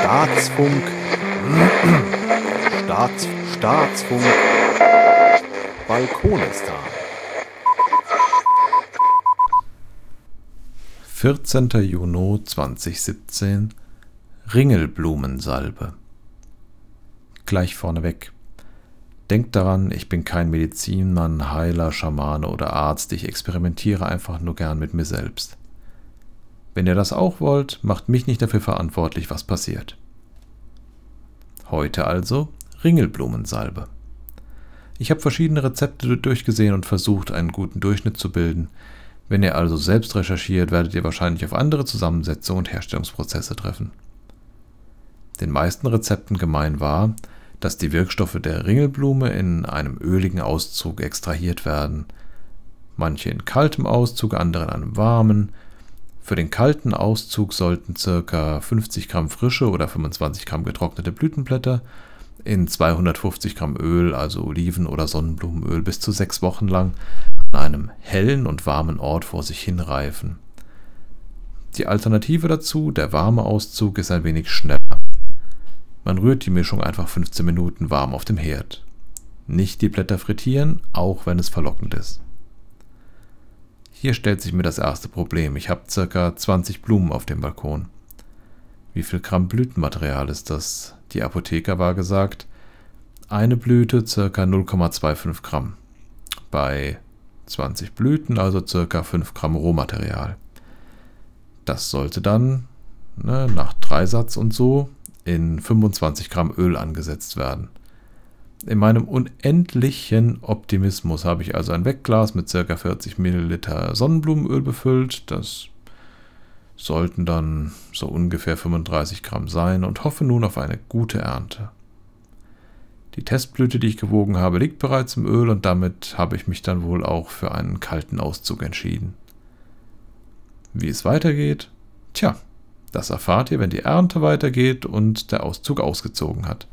Staatsfunk. Staats, Staatsfunk. Balkonistan. 14. Juni 2017 Ringelblumensalbe. Gleich vorneweg. Denkt daran, ich bin kein Medizinmann, Heiler, Schamane oder Arzt, ich experimentiere einfach nur gern mit mir selbst. Wenn ihr das auch wollt, macht mich nicht dafür verantwortlich, was passiert. Heute also Ringelblumensalbe. Ich habe verschiedene Rezepte durchgesehen und versucht, einen guten Durchschnitt zu bilden. Wenn ihr also selbst recherchiert, werdet ihr wahrscheinlich auf andere Zusammensetzungen und Herstellungsprozesse treffen. Den meisten Rezepten gemein war, dass die Wirkstoffe der Ringelblume in einem öligen Auszug extrahiert werden. Manche in kaltem Auszug, andere in einem warmen. Für den kalten Auszug sollten ca. 50 Gramm frische oder 25 Gramm getrocknete Blütenblätter in 250 Gramm Öl, also Oliven- oder Sonnenblumenöl, bis zu sechs Wochen lang an einem hellen und warmen Ort vor sich hinreifen. Die Alternative dazu, der warme Auszug, ist ein wenig schneller. Man rührt die Mischung einfach 15 Minuten warm auf dem Herd. Nicht die Blätter frittieren, auch wenn es verlockend ist. Hier stellt sich mir das erste Problem. Ich habe ca. 20 Blumen auf dem Balkon. Wie viel Gramm Blütenmaterial ist das? Die Apotheker war gesagt, eine Blüte ca. 0,25 Gramm. Bei 20 Blüten also ca. 5 Gramm Rohmaterial. Das sollte dann ne, nach Dreisatz und so in 25 Gramm Öl angesetzt werden. In meinem unendlichen Optimismus habe ich also ein Wegglas mit ca. 40 Milliliter Sonnenblumenöl befüllt. Das sollten dann so ungefähr 35 Gramm sein und hoffe nun auf eine gute Ernte. Die Testblüte, die ich gewogen habe, liegt bereits im Öl und damit habe ich mich dann wohl auch für einen kalten Auszug entschieden. Wie es weitergeht? Tja, das erfahrt ihr, wenn die Ernte weitergeht und der Auszug ausgezogen hat.